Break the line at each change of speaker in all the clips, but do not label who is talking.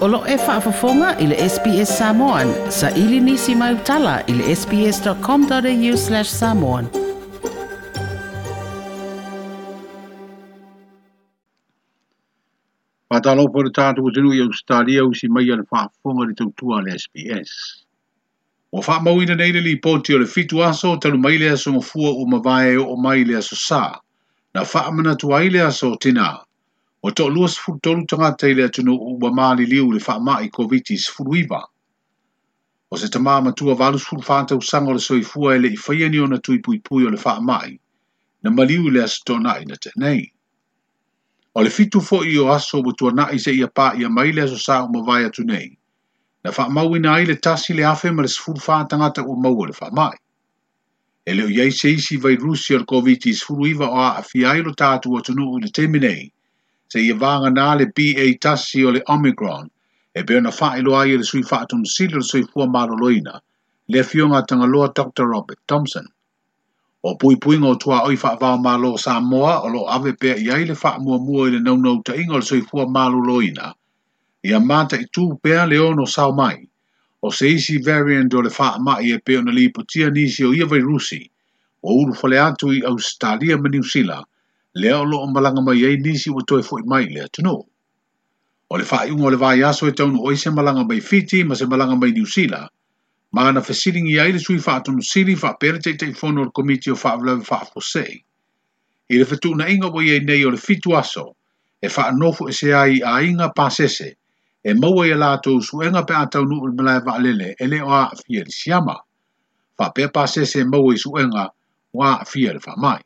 Olo e whaafafonga i le SPS Samoan. Sa ili nisi mai utala i le sps.com.au slash samoan. Patalo po le tātu o tenu i Australia usi mai ala whaafonga li tautua le SPS. O wha mau ina neile li ponti o le fitu aso, talu mai le aso mafua o mawae o mai le aso sa. Na wha amana tuai le aso tina. Na wha amana tuai le aso tina o to lua sifuru tolu tangata i le atunu uwa maali liu le faa maa i COVID-19 sifuru iwa. O se tamaa matua valu sifuru fanta usanga o le soifua ele i faya ni ona tui pui pui o le faa maa na maliu i le asito nai na te nei. O le fitu fo i o aso o tua nai se ia paa ia mai le aso saa umavaya tu nei, na faa maa wina ai le tasi le afe ma le sifuru fanta tangata u maua le faa maa. Ele o yei se isi vai Rusia al COVID-19 sifuru iwa o a afiailo tatu o tunu u le teminei, se ia vāganā le BA tasi o le Omicron e na ona whaelo ai e le sui whātun sili le sui fua maroloina le fionga tangaloa Dr. Robert Thompson. O pui pui ngō tua oi lo sa Samoa o lo ave pēr iai le whaamua mua i le naunau ta ingo le sui fua maroloina ia māta i tū pēr le ono sau mai o se isi variant o le whaamai e pe ona li potia nisi o ia vai rusi o uru whale atu i Australia ma New Zealand lea o loo malanga mai ei nisi wa toi fwoi mai lea tunu. O le faa iunga o le vaa yaso e taunu oi se malanga mai Fiti ma se malanga mai New Zealand, ma ana fe siling i aile sui faa tunu siri faa pere te te ifono o komiti o faa vlewe faa fosei. I le fetu na inga wa iei nei o le fitu aso, e faa nofu e se ai a inga pasese, e maua ia lātou suenga pe atau o le malaya vaa lele e le o a fia li siyama, faa pe pasese e maua i suenga o a fia li mai.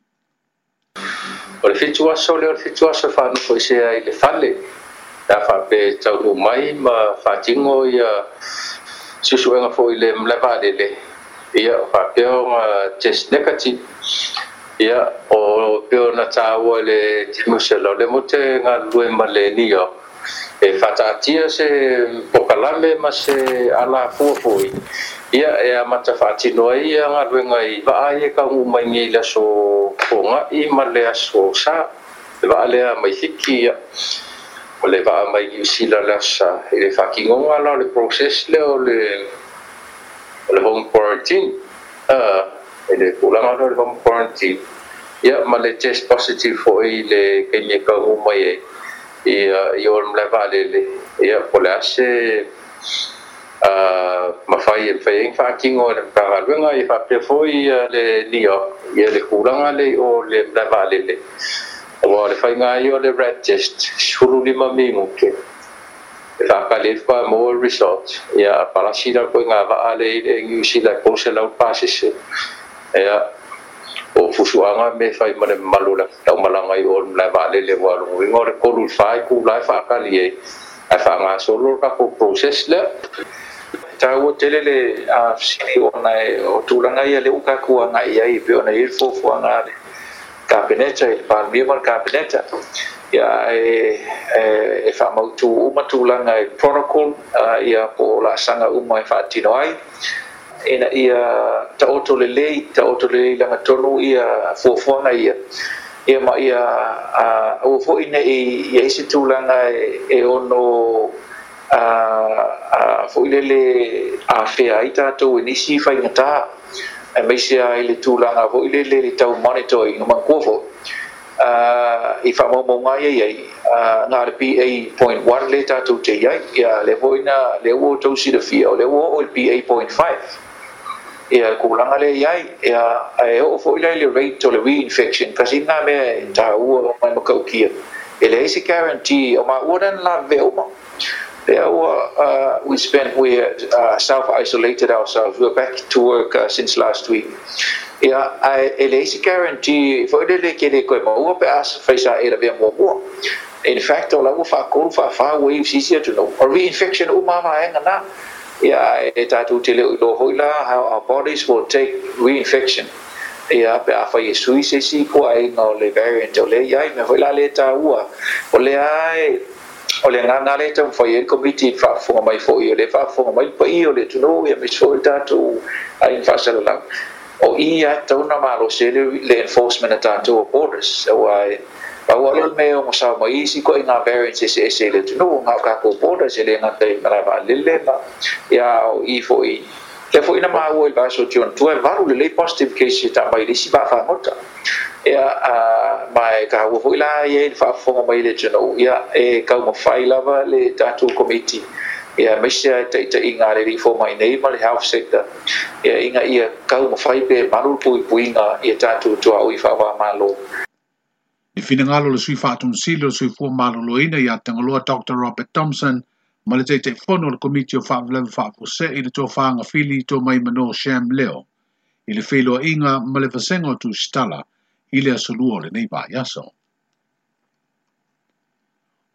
o le fituaso lea o le fituaso faanofo i sea i le fale a faape taulu mai ma faatigo ia susuega foʻi le malai ah, ia o faapea oga test negative ia o pe ona tāua le timusela o le mo te galulue ma le nio e eh, faataatia se po kalame ma se ala fuafoi ia e amatafa'atino ai ia galuega i e ia kagumaigi le aso fogaʻi ma le aso sa le va'a lea maifiki ia o le va'a mai iusila le aso i le fa'akigoga la o le process lea o le o le home quarantine i e le pulaga la o le home quarantine ia ma le test positive fo'i le kaimie kaugumai ai e, ia i o le lava ia po ase uh, mafai e fai eng faakigo e le fakaluega ia faapea foi ia le nia ia le kulaga lei o le lavalele ua o le faiga e e e ai o le ratest sulu lima migu ke e faakalefa mo resort ia palasi lakou ga va'a lei le egiusi lakose lau pasese ia o fusuaga me fai ma le malu la taumalagai o le lavalele ua aluguiga o le kolu fai kulai faakali ai afaama solo kako process e, le tau tele e le sili ona e o tulanga ia le uka kuanga ia i pe ona i fofuanga le kapeneta i palmia man kapeneta ia e faamautū uma tulaga e protocol ia po o laasaga uma e faatino ai ina ia ta oto le lei ta ia fofuanga ia ia ma ia a uh, o foi ne i ia isi tu e, e, ono a a foi lele a fea ai ta to ni si fa ngata e me se ai le tu langa foi lele le tau monitor i no ma kofo a uh, i fa mo mo ngai ai a uh, na le pa point 1 le ta to te ia ia le foi na le wo to si de fio le wo o le pa point 5 كولان على ياي او فو إلى الريت ولا infection because ما تعوى ما مكوكية إلى إيسي guarantee وما أولا لا فيوما There were, uh, we spent, we uh, self-isolated ourselves. We're back to work uh, since last week. ia ai ele isi guarantee fo ele le kele ko mo o pe as faisa era be mo mo in fact ola u fa ko fa fa waves isia to no or reinfection u mama e ngana yeah, e ta tu te how our bodies will take reinfection ya pe a fa yesu se si ko e ai no le variant o le ya me ho la le ta ua o le ai o le nga le te fa ye committee fa fo mai fo o le fa mai pa i o le tu no ya me so e ta tu ai fa sa o i ya ta una malo se le enforcement ta tu borders so ai Paua leo me o sa ma isi ko inga parents ese ese le no nga ka ko da se le nga te mara va lele ma ya o i fo i eh. te fo ina ma ba so baso tion tu e varu le positive case ta mai le si ba fa ya a mai ka o fo ila ye fa fo mai le no ya e ka mo fai lava le tatu committee ia mesia te ita inga le reri fō mai nei ma le health sector ya inga ia kau mawhai pe maru pui puinga ia tātou tua oi whawa ah, mālo
le finagalo le sui faatonosili o le sui fua malōlōina iā tagaloa dr robert thompson ma le taʻitaʻifono o le komiti o faavelave faafoseʻi le tofaaga fili tomai manō sham leo i le inga ma le fasega o tusitala i le asolua o lenei vaiaso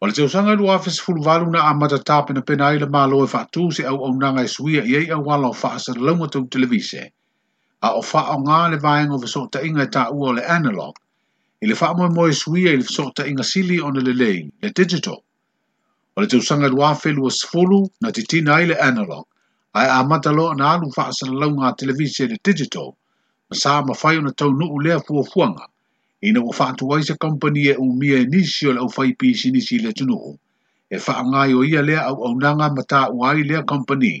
o le teusaga 28 na a na penapena ai le mālō e faatū se auaunaga e suia i ai auala o faasalalauga tou televise a o faaaogā le vaega o fesoʻataʻiga e taʻua o le analog i le faa moe sui suia i le fisoko ta inga sili o na le le digital. O le tausanga lua whelua sifulu na te tina i le analog, ai a matalo na alu faa sana lau ngā televisia le digital, ma sā ma whai o na tau nuu lea fua fuanga, i na ua faa tuwai se kompani e umia e nisi o le au whai pisi nisi le tunuhu, e faa ngai o ia lea au au nanga mata uai lea kompani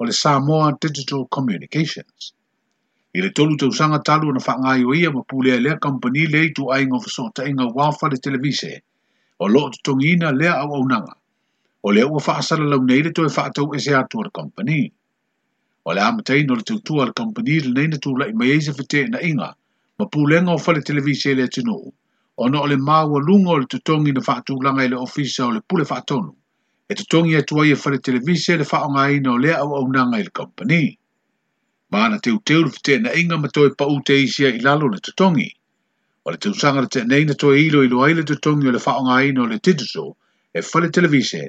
o le Samoa Digital Communications. i le tolu sanga talu ngai o ia ma pulea lea kampani lea i so ta inga wafa le televise o loo totogiina lea nanga. o le ua lau nei le atau e se atu o le kampani o le amataina o le tautua le kampani lenei na tulaʻi mai ai na inga ma pulega o le televise lea atunuu ona o le maualuga lungo le totogi na faatulaga i le ofisa o le pule atonu. e totogi atu e fa le televise le faaaogāina o lea au i le kampani ma ana te uteu le fitena inga ma toi pa ute isia i lalo le tutongi. O le tausanga le tenei na toi ilo ilo ai le tutongi o le whaonga ino le tituso e whale televise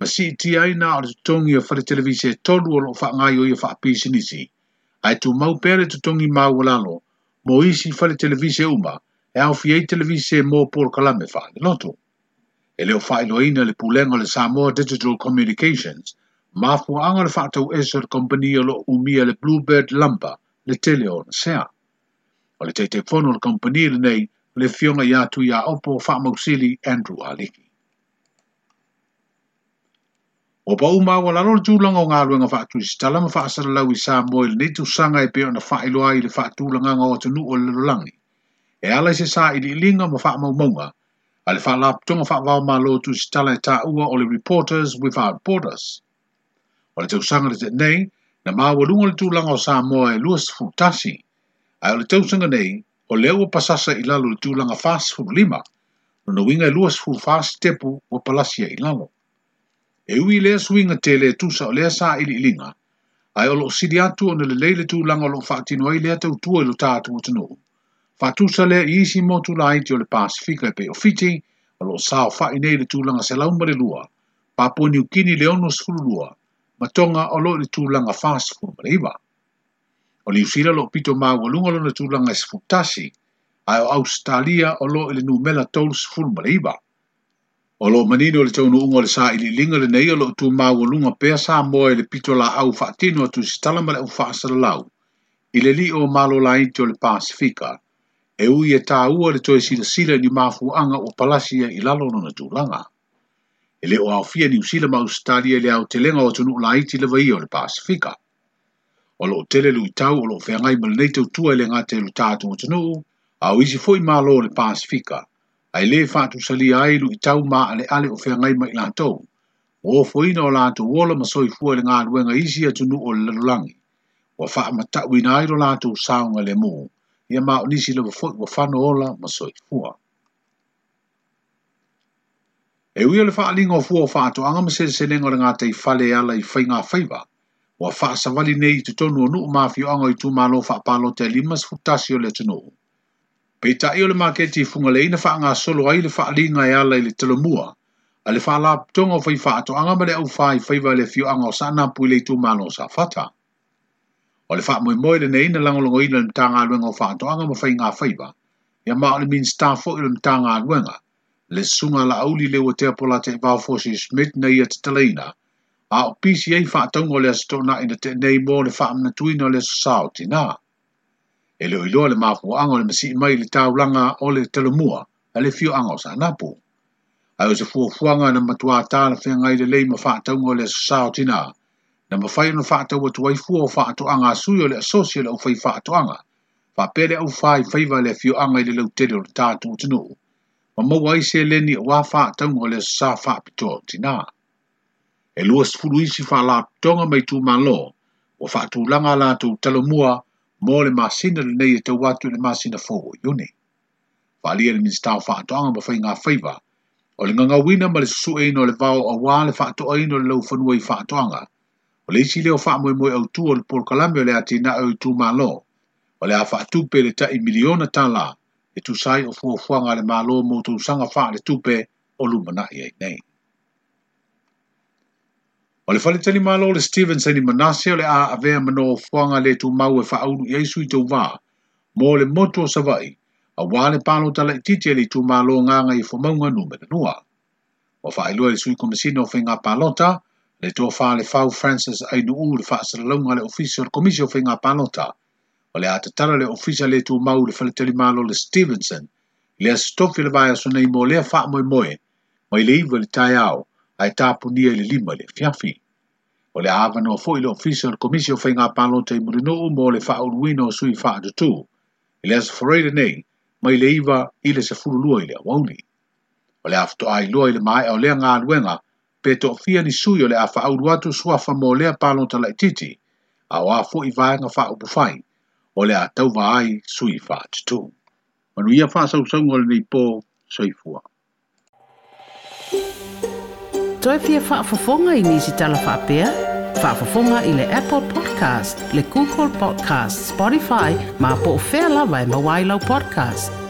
ma si iti aina o le tutongi o whale televise e tolu o lo whaonga i o i o whaapisi nisi. Ai tu mau pere le tutongi ma ua lalo mo isi whale televise uma e au fiei televise mo por kalame whaale loto. E leo whaelo ina le pulenga le Samoa Digital Communications – ma fu anga le fatu esel company o lo umia le bluebird lampa le tele o na sea. O le teite fono le company le nei le fionga yatu ya opo fa mausili Andrew Aliki. O pa uma wala lor tūlanga o ngā ruenga fatu i stala ma fa'asara lau i sā moe le neitu sanga e peo na fa'iloa i le fa'atūlanga ngā o tanu o le lulangi. E ala se sā i li linga ma fa'a maumonga, a le fa'a lap tunga fa'a vau mā lotu i stala e tā ua o le Reporters Without Borders o le tausaga le nei na maualuga le tulaga o sa moa e lua futasi. Ai o le tausaga nei o le ua pasasa i lalo le lima, no lona winga e lua sefulu fasetepu ua palasia i lalo e ui i lea suiga tele tusa o lea sa iliiliga ae o loo atu ona lelei le tulaga o loo faatino ai lea tautua i lo tatou atunuu faatusa lea i isi mo tulaiti o le pasifika e o ofiti o lo loo sao faʻi nei le tulaga selau ma le lua papua niukini le onu lua, matonga o lo ni tūlanga fāsi kua mariwa. O li usira lo pito mā walunga lo na tūlanga e sifutasi, ai o Australia o lo ili e nū mela tōlu sifu mariwa. O lo manino o le tōnu unga le sā ili linga le neia lo tū mā walunga pēr sā mōi le pito la au whaatino atu si talama le au whaasara lau, ili li o mālo la inti o le Pasifika, e ui e tā ua le tōi sila sila ni mā fuanga o palasia i lalo no na tūlanga e leo au fia ni usila ma Australia le au telenga o tunu la iti le vai o le Pasifika. O lo tele lui tau o lo whengai mele nei tau tua e le ngate lu tātu o tunu au isi foi ma lo le Pasifika. Ai le fatu sali ai lui tau ma ale ale o whengai mai lantou. O foina o lantou wola ma soi fua le ngā ruenga isi a tunu o le lalulangi. Wa faa matakwina ai lo lantou saunga le mō. Ia ma o nisi le wafoi wafano ola ma soi fua. E wia le whaalinga o fua o to anga mase se nenga ranga te i fale ala i whainga whaiva. Wa wha sa wali nei i tutonu o nuu maafi o anga i tu malo wha apalo te limas futasi e o le tono. Pei ta le maketi i funga le ina wha anga solo ai le whaalinga e ala i le telomua. A le wha la ptonga o whai to anga male au whai whaiva le fio anga o sana pui le i tū malo sa fata. O le wha mui moe le nei ina langolongo ina le tanga aluenga o whaato anga ma whainga whaiva. Ia maa le min stafo ilo mtanga aluenga. Ia le sunga la auli le wate apola te vau fosi smit nei at talaina. A o PCA wha tango le asito na ina te nei mō le wha amna tuina le sasao ti nā. E leo iloa le mafu ango le masi mai le tau langa o le telemua a le fio ango sa napu. A o se fua fuanga na matua tā na fia ngai le lei ma wha tango le sasao ti nā. Na ma whai ono wha tau atuai fua o wha atu anga sui o le asosia le au whai wha atu anga. Wha pere au whai whaiva le fio anga i le leo tere o le tātu utinuu ma mau ai se le ni wā wha atang o le sā wha apito o tina. E lua sifuru isi wha la aptonga mai tū ma lo, o wha tū langa la tū talo mua, mō le māsina le nei e tau atu le māsina fō o yone. Wha lia e le minis tau wha atonga ma whai ngā whaiva, o le nganga wina ma le susu e no le vau a wā le wha ato aino le lau whanua i wha atonga, o le isi leo wha mwe mwe au tū o le pōr kalame o le atina au tū ma lo, o le a wha atu pe le ta i miliona tā laa, e tusai o fuafuaga a le mālō mo tusaga faale tupe o lumanaʻi ai nei o le faletali mālō le stevenson i manase o le a avea manoafuaga lē tumau e faaulu i aisu i touvā mo le motu o savaʻi auā le palotalaʻi titi e le itumālō gaga i fomauga numelanua ua faailua i le sui komasina o faigā palota le toa faalefau francis ainuu le faasalalauga a le ofisi o le komisi o faigā palota o le atatala le ofisa e le tu mau le faletali malo le Stevenson, le asitofi le vaya sona imo lea faa moe moe, mo i le iwa le tai au, ai tapu nia le lima le fiafi. O le awa no fo le ofisa le komisi o fai ngā palo te imurino u mo le faa uruino sui faa tu, le asifareira nei, mo i le iwa i le se furu lua i le awauni. O le afto ai lua i le mai au lea ngā luenga, pe to fia ni sui o le afa auruatu suafa mo lea palo ta laititi, au a fo i vaya ngā faa upufaini o le atau vai sui fat tu. Manu ia fa sau sau ngol ni po sui fua. Toi pia fa fofonga i nisi tala fa pia? Fa fofonga i le Apple Podcast, le Google Podcast, Spotify, ma po fela vai mawailau podcast.